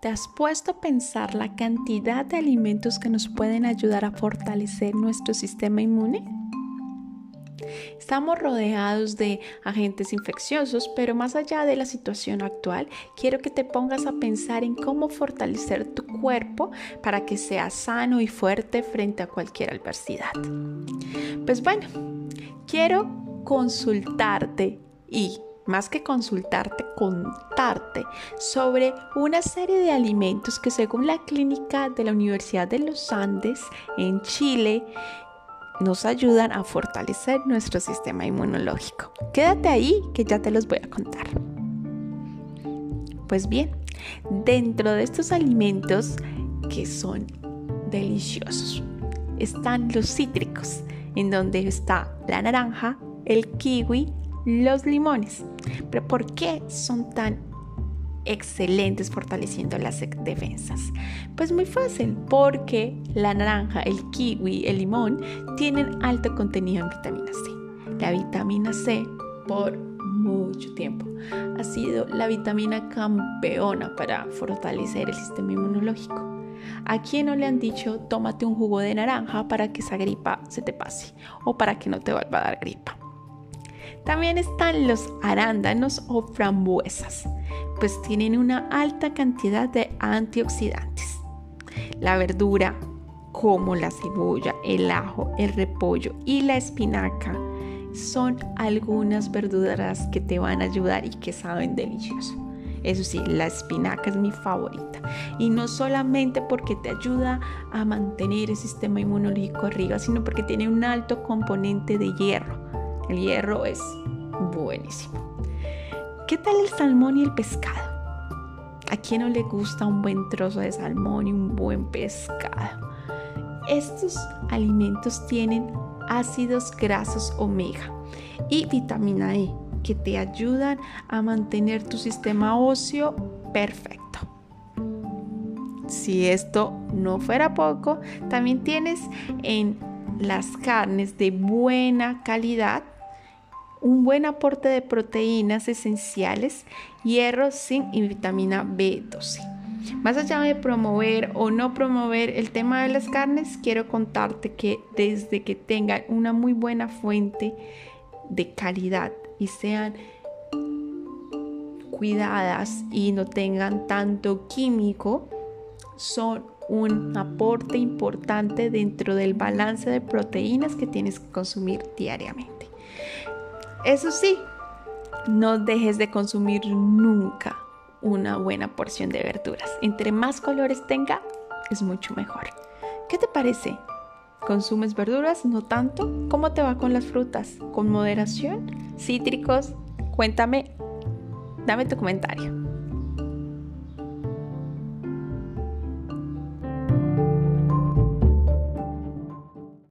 ¿Te has puesto a pensar la cantidad de alimentos que nos pueden ayudar a fortalecer nuestro sistema inmune? Estamos rodeados de agentes infecciosos, pero más allá de la situación actual, quiero que te pongas a pensar en cómo fortalecer tu cuerpo para que sea sano y fuerte frente a cualquier adversidad. Pues bueno, quiero consultarte y más que consultarte, contarte sobre una serie de alimentos que según la clínica de la Universidad de los Andes en Chile nos ayudan a fortalecer nuestro sistema inmunológico. Quédate ahí que ya te los voy a contar. Pues bien, dentro de estos alimentos que son deliciosos están los cítricos, en donde está la naranja, el kiwi, los limones. Pero ¿por qué son tan excelentes fortaleciendo las defensas? Pues muy fácil, porque la naranja, el kiwi, el limón tienen alto contenido en vitamina C. La vitamina C por mucho tiempo ha sido la vitamina campeona para fortalecer el sistema inmunológico. ¿A quién no le han dicho tómate un jugo de naranja para que esa gripa se te pase o para que no te vuelva a dar gripa? También están los arándanos o frambuesas, pues tienen una alta cantidad de antioxidantes. La verdura, como la cebolla, el ajo, el repollo y la espinaca, son algunas verduras que te van a ayudar y que saben delicioso. Eso sí, la espinaca es mi favorita. Y no solamente porque te ayuda a mantener el sistema inmunológico arriba, sino porque tiene un alto componente de hierro. El hierro es buenísimo. ¿Qué tal el salmón y el pescado? ¿A quién no le gusta un buen trozo de salmón y un buen pescado? Estos alimentos tienen ácidos grasos omega y vitamina E que te ayudan a mantener tu sistema óseo perfecto. Si esto no fuera poco, también tienes en las carnes de buena calidad un buen aporte de proteínas esenciales, hierro, zinc y vitamina B12. Más allá de promover o no promover el tema de las carnes, quiero contarte que desde que tengan una muy buena fuente de calidad y sean cuidadas y no tengan tanto químico, son un aporte importante dentro del balance de proteínas que tienes que consumir diariamente. Eso sí, no dejes de consumir nunca una buena porción de verduras. Entre más colores tenga, es mucho mejor. ¿Qué te parece? ¿Consumes verduras? ¿No tanto? ¿Cómo te va con las frutas? ¿Con moderación? ¿Cítricos? Cuéntame, dame tu comentario.